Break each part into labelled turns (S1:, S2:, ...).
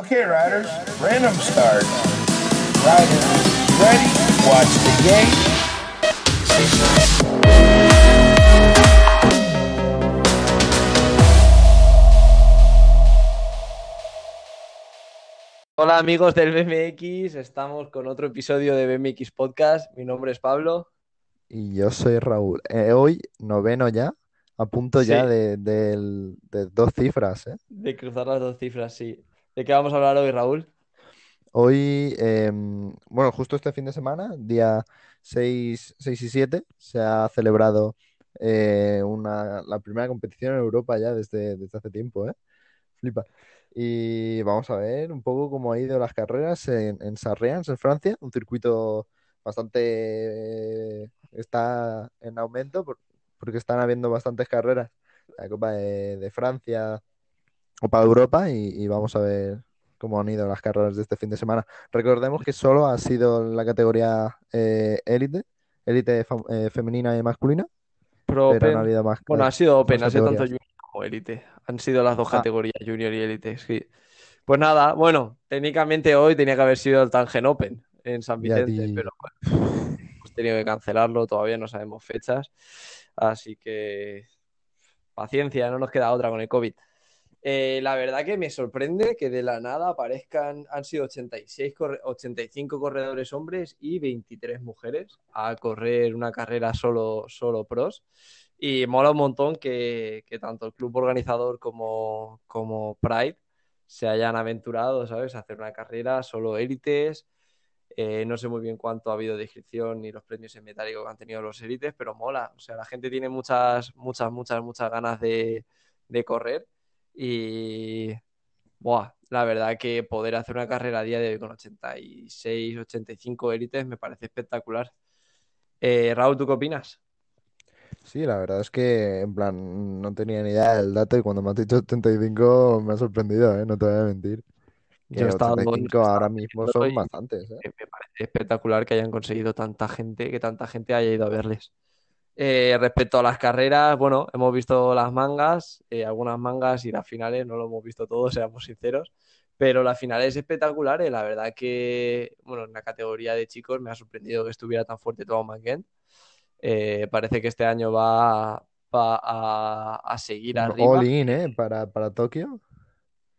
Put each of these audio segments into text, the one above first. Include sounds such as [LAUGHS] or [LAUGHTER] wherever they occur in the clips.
S1: Okay, riders, random start. Riders, ready? Watch the game.
S2: Hola amigos del BMX, estamos con otro episodio de BMX Podcast. Mi nombre es Pablo.
S3: Y yo soy Raúl. Eh, hoy, noveno ya, a punto ya de, de dos cifras, ¿eh?
S2: De cruzar las dos cifras, sí. ¿De qué vamos a hablar hoy, Raúl?
S3: Hoy, em, bueno, justo este fin de semana, día 6, 6 y 7, se ha celebrado eh, una, la primera competición en Europa ya desde, desde hace tiempo, ¿eh? Flipa. Y vamos a ver un poco cómo ha ido las carreras en, en Sarriens, en Francia, un circuito bastante... eh, está en aumento por- porque están habiendo bastantes carreras. La Copa de Francia, Copa de Europa y, y vamos a ver cómo han ido las carreras de este fin de semana. Recordemos que solo ha sido la categoría eh, élite, élite fam- eh, femenina y masculina,
S2: Pro
S3: pero habido más,
S2: Bueno, ha
S3: más
S2: sido Open, ha sido tanto. Junior como Elite. Han sido las dos
S3: Ah,
S2: categorías, Junior y Elite, sí. Pues nada, bueno, técnicamente hoy tenía que haber sido el Tangen Open en San Vicente,
S3: ti,
S2: pero bueno, hemos tenido que cancelarlo, todavía no sabemos fechas. Así que paciencia, no nos queda otra con el COVID. Eh, la verdad que me sorprende que de la nada aparezcan, han sido 86, corre- 85 corredores hombres y 23 mujeres a correr una carrera solo, solo pros. Y mola un montón que, que tanto el club organizador como, como Pride se hayan aventurado, ¿sabes? A hacer una carrera solo élites. Eh, no sé muy bien cuánto ha habido de inscripción ni los premios en metálico que han tenido los élites, pero mola. O sea, la gente tiene muchas, muchas, muchas, muchas ganas de, de correr. Y buah, la verdad que poder hacer una carrera a día de hoy con 86, 85 élites me parece espectacular. Eh, Raúl, ¿tú qué opinas?
S3: sí, la verdad es que en plan no tenía ni idea del dato y cuando me has dicho 85 me ha sorprendido, ¿eh? No te voy a mentir.
S2: Yo
S3: Que
S2: estado,
S3: 85
S2: he
S3: ahora mismo son
S2: y
S3: bastantes, eh,
S2: me parece espectacular que hayan conseguido tanta gente, que tanta gente haya ido a verles. Eh, respecto a las carreras, bueno, hemos visto las mangas, eh, algunas mangas y las finales, no lo hemos visto todo, [LAUGHS] seamos sinceros, pero las finales espectaculares, la verdad que, bueno, en la categoría de chicos me ha sorprendido que estuviera tan fuerte Thomas McGinn. Eh, parece que este año va, va a, a seguir arriba,
S3: all in, ¿eh? Para, para Tokio.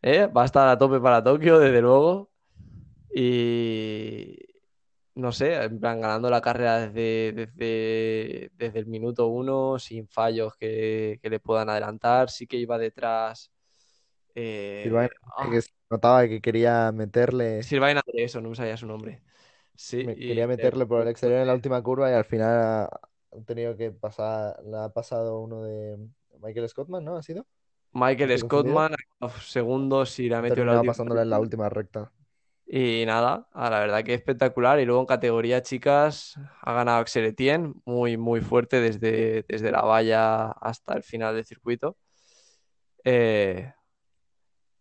S2: ¿eh? Va a estar a tope para Tokio, desde luego, y no sé, en plan ganando la carrera desde, desde, desde el minuto uno, sin fallos que, que le puedan adelantar. Sí que iba detrás.
S3: Silvain,
S2: Eh, ah,
S3: que se notaba que quería meterle,
S2: Sylvain André, eso, no me sabía su nombre. Sí,
S3: me-
S2: y
S3: quería
S2: eh,
S3: meterle por el exterior en la última curva y al final ha, ha tenido que pasar, le ha pasado uno de Michael Scottman, ¿no? ¿Ha sido? ¿Me
S2: Michael? Scottman, a los segundos, y la
S3: Ha
S2: metió la última
S3: pasándole en la última recta.
S2: Y nada, ah, la verdad que espectacular. Y luego en categoría chicas ha ganado Axel Etienne, muy, muy fuerte desde, desde la valla hasta el final del circuito. Eh,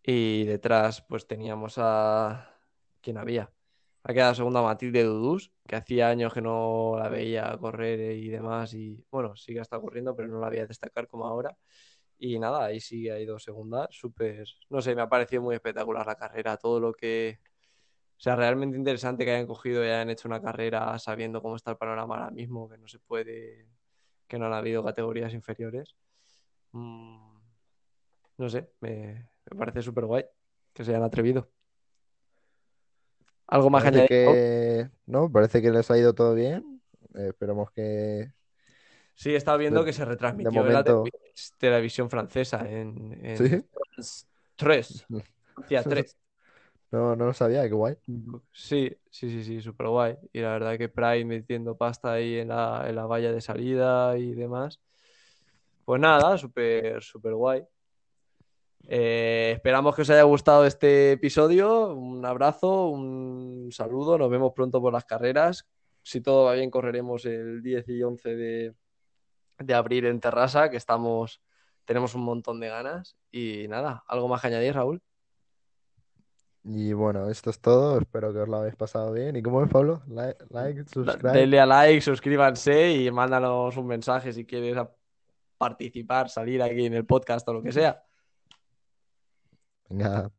S2: y detrás pues teníamos a... ¿Quién había? Ha quedado segunda Matilde Dudús, que hacía años que no la veía correr y demás. Y bueno, sí que estado corriendo, pero no la veía destacar como ahora. Y nada, ahí sí ha ido segunda. Súper, no sé, me ha parecido muy espectacular la carrera. Todo lo que... O sea, realmente interesante que hayan cogido y hayan hecho una carrera sabiendo cómo está el panorama ahora mismo, que no se puede, que no han habido categorías inferiores. Mm, no sé, me, me parece súper guay que se hayan atrevido. ¿Algo más
S3: Parece que, ¿no? Parece que les ha ido todo bien. Eh, esperemos que
S2: Sí, he estado
S3: de,
S2: viendo que se
S3: de
S2: retransmitió en la
S3: momento,
S2: televi- televisión francesa, en, en
S3: sí.
S2: France 3, Francia 3.
S3: No, no lo sabía, qué guay.
S2: Sí, sí, sí, sí, súper guay. Y la verdad que Pride metiendo pasta ahí en la, en la valla de salida y demás. Pues nada, súper, súper guay. Eh, esperamos que os haya gustado este episodio. Un abrazo, un saludo. Nos vemos pronto por las carreras. Si todo va bien, correremos el 10 y 11 de, de abril en Terrassa, que estamos, tenemos un montón de ganas. Y nada, ¿algo más que añadir, Raúl?
S3: Y bueno, esto es todo. Espero que os lo habéis pasado bien. ¿Y cómo es, Pablo? Like, subscribe.
S2: Denle a like, suscríbanse y mándanos un mensaje si quieres participar, salir aquí en el podcast o lo que sea.
S3: Venga.